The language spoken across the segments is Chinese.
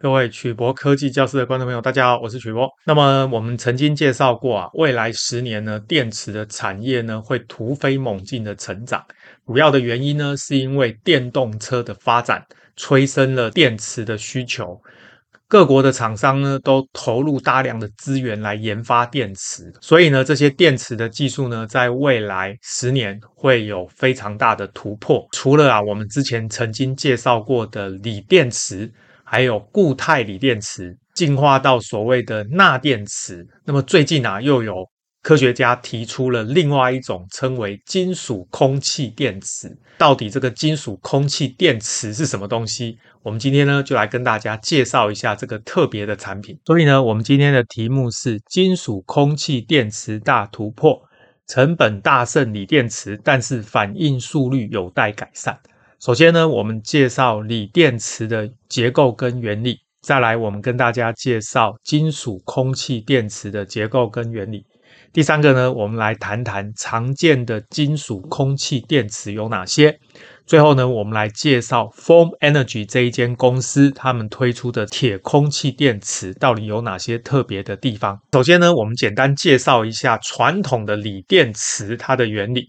各位曲博科技教室的观众朋友，大家好，我是曲博。那么我们曾经介绍过啊，未来十年呢，电池的产业呢会突飞猛进的成长。主要的原因呢，是因为电动车的发展催生了电池的需求。各国的厂商呢都投入大量的资源来研发电池，所以呢，这些电池的技术呢，在未来十年会有非常大的突破。除了啊，我们之前曾经介绍过的锂电池。还有固态锂电池进化到所谓的钠电池，那么最近啊，又有科学家提出了另外一种称为金属空气电池。到底这个金属空气电池是什么东西？我们今天呢，就来跟大家介绍一下这个特别的产品。所以呢，我们今天的题目是金属空气电池大突破，成本大胜锂电池，但是反应速率有待改善。首先呢，我们介绍锂电池的结构跟原理，再来我们跟大家介绍金属空气电池的结构跟原理。第三个呢，我们来谈谈常见的金属空气电池有哪些。最后呢，我们来介绍 Form Energy 这一间公司，他们推出的铁空气电池到底有哪些特别的地方。首先呢，我们简单介绍一下传统的锂电池它的原理。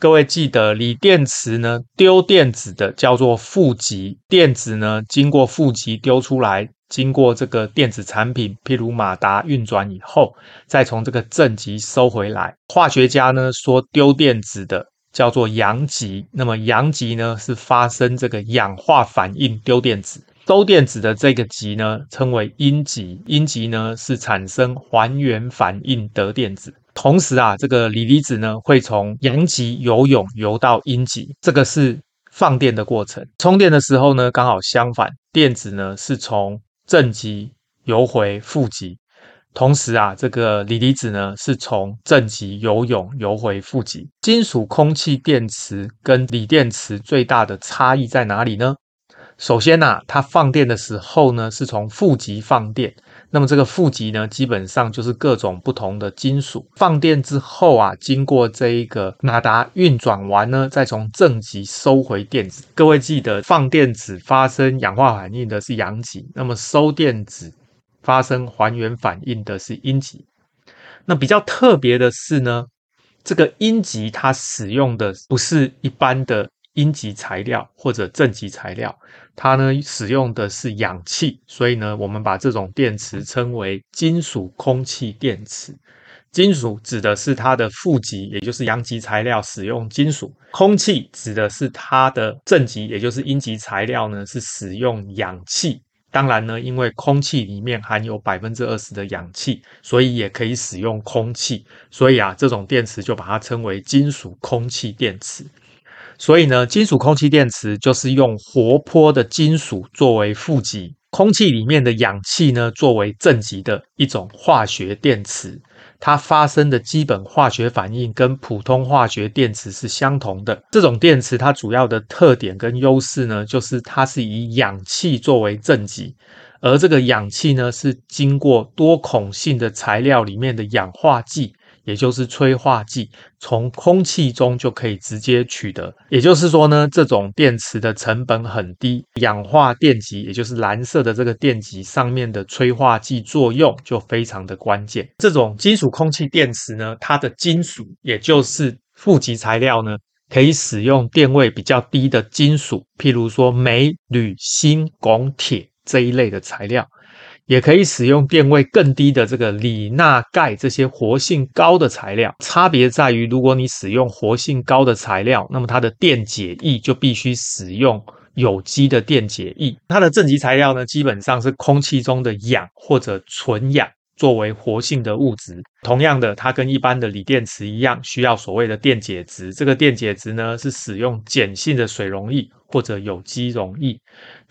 各位记得，锂电池呢，丢电子的叫做负极，电子呢经过负极丢出来，经过这个电子产品，譬如马达运转以后，再从这个正极收回来。化学家呢说丢电子的叫做阳极，那么阳极呢是发生这个氧化反应丢电子，收电子的这个极呢称为阴极，阴极呢是产生还原反应得电子。同时啊，这个锂离子呢会从阳极游泳游到阴极，这个是放电的过程。充电的时候呢，刚好相反，电子呢是从正极游回负极。同时啊，这个锂离子呢是从正极游泳游回负极。金属空气电池跟锂电池最大的差异在哪里呢？首先呐，它放电的时候呢是从负极放电。那么这个负极呢，基本上就是各种不同的金属放电之后啊，经过这一个马达运转完呢，再从正极收回电子。各位记得，放电子发生氧化反应的是阳极，那么收电子发生还原反应的是阴极。那比较特别的是呢，这个阴极它使用的不是一般的。阴极材料或者正极材料，它呢使用的是氧气，所以呢，我们把这种电池称为金属空气电池。金属指的是它的负极，也就是阳极材料使用金属；空气指的是它的正极，也就是阴极材料呢是使用氧气。当然呢，因为空气里面含有百分之二十的氧气，所以也可以使用空气。所以啊，这种电池就把它称为金属空气电池。所以呢，金属空气电池就是用活泼的金属作为负极，空气里面的氧气呢作为正极的一种化学电池。它发生的基本化学反应跟普通化学电池是相同的。这种电池它主要的特点跟优势呢，就是它是以氧气作为正极，而这个氧气呢是经过多孔性的材料里面的氧化剂。也就是催化剂，从空气中就可以直接取得。也就是说呢，这种电池的成本很低，氧化电极，也就是蓝色的这个电极上面的催化剂作用就非常的关键。这种金属空气电池呢，它的金属，也就是负极材料呢，可以使用电位比较低的金属，譬如说镁、铝、锌、汞、铁这一类的材料。也可以使用电位更低的这个锂、钠、钙这些活性高的材料。差别在于，如果你使用活性高的材料，那么它的电解液就必须使用有机的电解液。它的正极材料呢，基本上是空气中的氧或者纯氧作为活性的物质。同样的，它跟一般的锂电池一样，需要所谓的电解质。这个电解质呢，是使用碱性的水溶液或者有机溶液。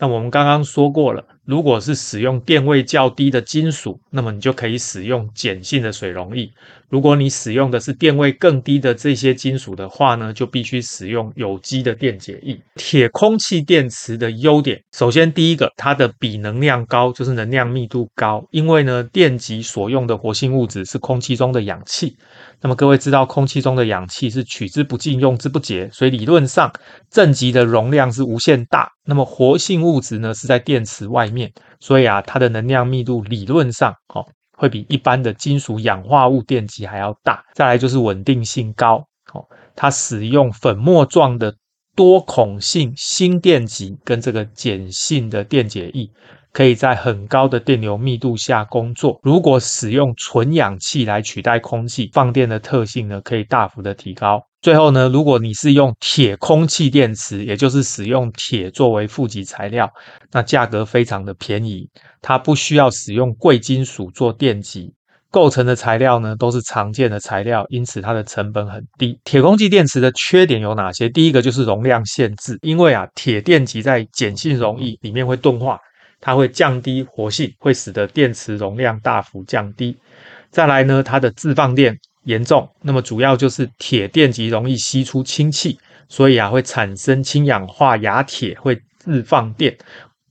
那我们刚刚说过了。如果是使用电位较低的金属，那么你就可以使用碱性的水溶液。如果你使用的是电位更低的这些金属的话呢，就必须使用有机的电解液。铁空气电池的优点，首先第一个，它的比能量高，就是能量密度高，因为呢，电极所用的活性物质是空气中的氧气。那么各位知道，空气中的氧气是取之不尽、用之不竭，所以理论上正极的容量是无限大。那么活性物质呢，是在电池外面。所以啊，它的能量密度理论上哦，会比一般的金属氧化物电极还要大。再来就是稳定性高哦，它使用粉末状的多孔性锌电极跟这个碱性的电解液。可以在很高的电流密度下工作。如果使用纯氧气来取代空气，放电的特性呢，可以大幅的提高。最后呢，如果你是用铁空气电池，也就是使用铁作为负极材料，那价格非常的便宜，它不需要使用贵金属做电极，构成的材料呢都是常见的材料，因此它的成本很低。铁空气电池的缺点有哪些？第一个就是容量限制，因为啊，铁电极在碱性溶液里面会钝化。它会降低活性，会使得电池容量大幅降低。再来呢，它的自放电严重。那么主要就是铁电极容易吸出氢气，所以啊会产生氢氧化亚铁，会自放电。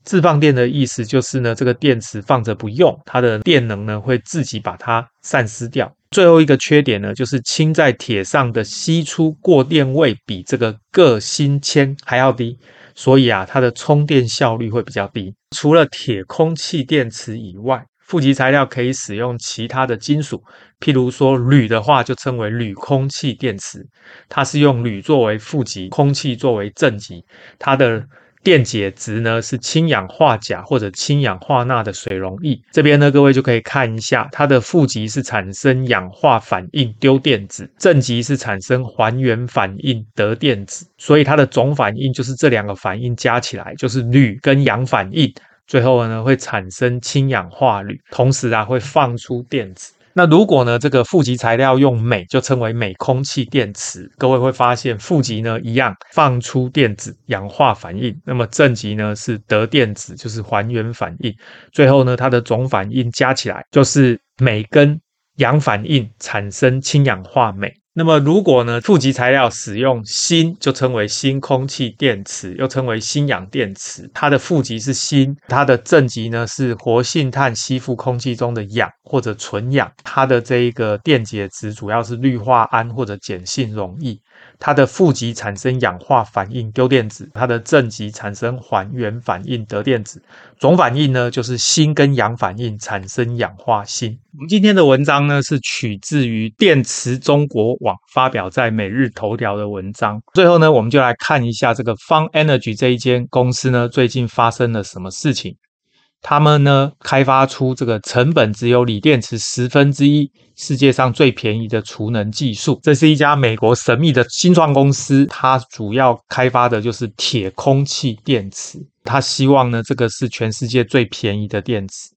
自放电的意思就是呢，这个电池放着不用，它的电能呢会自己把它散失掉。最后一个缺点呢，就是氢在铁上的吸出过电位比这个铬锌铅还要低。所以啊，它的充电效率会比较低。除了铁空气电池以外，负极材料可以使用其他的金属，譬如说铝的话，就称为铝空气电池，它是用铝作为负极，空气作为正极，它的。电解质呢是氢氧化钾或者氢氧化钠的水溶液。这边呢，各位就可以看一下，它的负极是产生氧化反应丢电子，正极是产生还原反应得电子。所以它的总反应就是这两个反应加起来就是铝跟氧反应，最后呢会产生氢氧化铝，同时啊会放出电子。那如果呢，这个负极材料用镁，就称为镁空气电池。各位会发现负极呢一样放出电子，氧化反应。那么正极呢是得电子，就是还原反应。最后呢，它的总反应加起来就是镁跟氧反应产生氢氧化镁。那么，如果呢，负极材料使用锌，就称为锌空气电池，又称为锌氧电池。它的负极是锌，它的正极呢是活性炭吸附空气中的氧或者纯氧。它的这一个电解质主要是氯化铵或者碱性溶液。它的负极产生氧化反应丢电子，它的正极产生还原反应得电子，总反应呢就是锌跟氧反应产生氧化锌。我们今天的文章呢是取自于电池中国网发表在每日头条的文章。最后呢，我们就来看一下这个 Fun Energy 这一间公司呢最近发生了什么事情。他们呢开发出这个成本只有锂电池十分之一，世界上最便宜的储能技术。这是一家美国神秘的新创公司，它主要开发的就是铁空气电池。它希望呢这个是全世界最便宜的电池。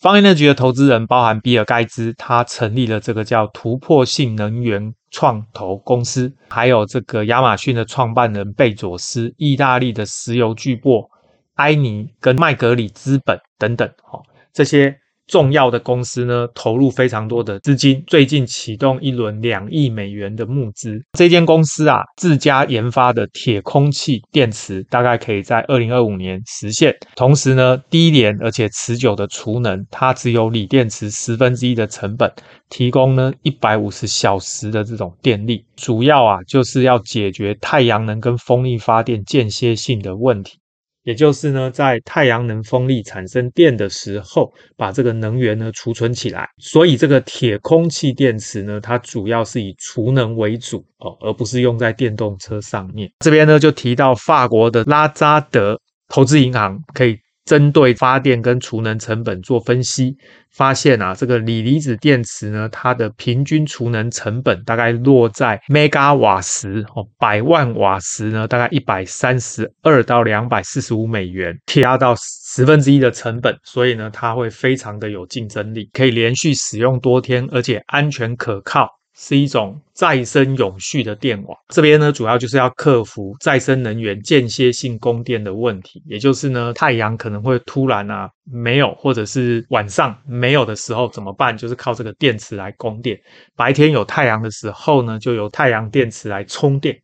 Fun Energy 的投资人包含比尔盖茨，他成立了这个叫突破性能源创投公司，还有这个亚马逊的创办人贝佐斯，意大利的石油巨擘。埃尼跟麦格里资本等等，哈，这些重要的公司呢，投入非常多的资金，最近启动一轮两亿美元的募资。这间公司啊，自家研发的铁空气电池，大概可以在二零二五年实现。同时呢，低廉而且持久的储能，它只有锂电池十分之一的成本，提供呢一百五十小时的这种电力。主要啊，就是要解决太阳能跟风力发电间歇性的问题。也就是呢，在太阳能、风力产生电的时候，把这个能源呢储存起来。所以这个铁空气电池呢，它主要是以储能为主哦，而不是用在电动车上面。这边呢就提到法国的拉扎德投资银行可以。针对发电跟储能成本做分析，发现啊，这个锂离子电池呢，它的平均储能成本大概落在 mega 瓦时哦，百万瓦时呢，大概一百三十二到两百四十五美元，提压到十分之一的成本，所以呢，它会非常的有竞争力，可以连续使用多天，而且安全可靠。是一种再生永续的电网，这边呢主要就是要克服再生能源间歇性供电的问题，也就是呢太阳可能会突然啊没有，或者是晚上没有的时候怎么办？就是靠这个电池来供电。白天有太阳的时候呢，就由太阳电池来充电。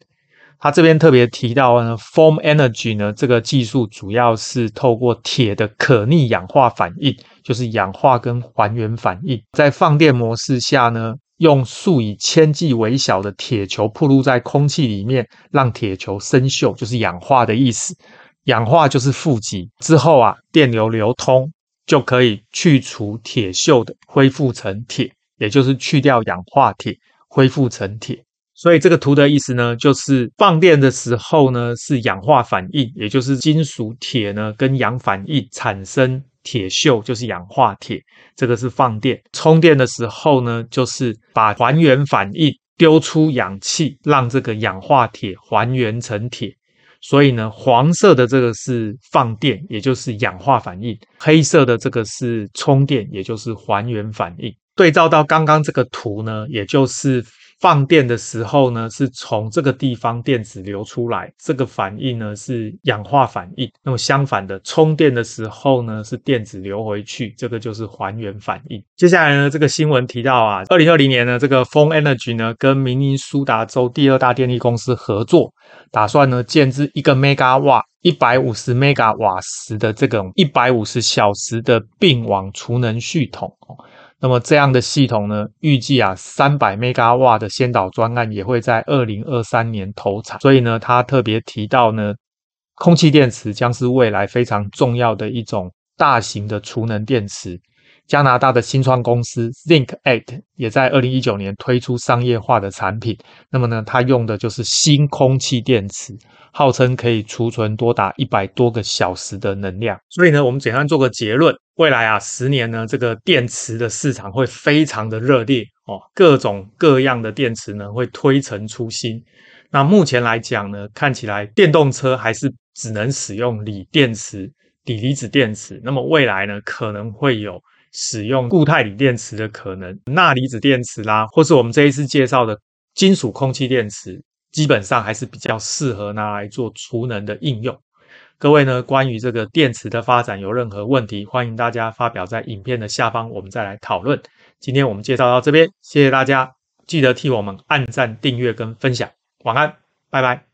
他这边特别提到呢，Foam Energy 呢这个技术主要是透过铁的可逆氧化反应，就是氧化跟还原反应，在放电模式下呢。用数以千计微小的铁球铺露在空气里面，让铁球生锈，就是氧化的意思。氧化就是负极，之后啊，电流流通就可以去除铁锈的，恢复成铁，也就是去掉氧化铁，恢复成铁。所以这个图的意思呢，就是放电的时候呢，是氧化反应，也就是金属铁呢跟氧反应产生铁锈，就是氧化铁。这个是放电。充电的时候呢，就是把还原反应，丢出氧气，让这个氧化铁还原成铁。所以呢，黄色的这个是放电，也就是氧化反应；黑色的这个是充电，也就是还原反应。对照到刚刚这个图呢，也就是。放电的时候呢，是从这个地方电子流出来，这个反应呢是氧化反应。那么相反的，充电的时候呢，是电子流回去，这个就是还原反应。接下来呢，这个新闻提到啊，二零二零年呢，这个 Phong Energy 呢跟明尼苏达州第二大电力公司合作，打算呢建置一个 mega 瓦一百五十 mega 瓦时的这种一百五十小时的并网储能系统。那么这样的系统呢，预计啊，三百 mega 瓦的先导专案也会在二零二三年投产。所以呢，他特别提到呢，空气电池将是未来非常重要的一种大型的储能电池。加拿大的新创公司 Think8 也在二零一九年推出商业化的产品。那么呢，它用的就是新空气电池，号称可以储存多达一百多个小时的能量。所以呢，我们简单做个结论。未来啊，十年呢，这个电池的市场会非常的热烈哦，各种各样的电池呢会推陈出新。那目前来讲呢，看起来电动车还是只能使用锂电池、锂离子电池。那么未来呢，可能会有使用固态锂电池的可能，钠离子电池啦，或是我们这一次介绍的金属空气电池，基本上还是比较适合拿来做储能的应用。各位呢，关于这个电池的发展有任何问题，欢迎大家发表在影片的下方，我们再来讨论。今天我们介绍到这边，谢谢大家，记得替我们按赞、订阅跟分享。晚安，拜拜。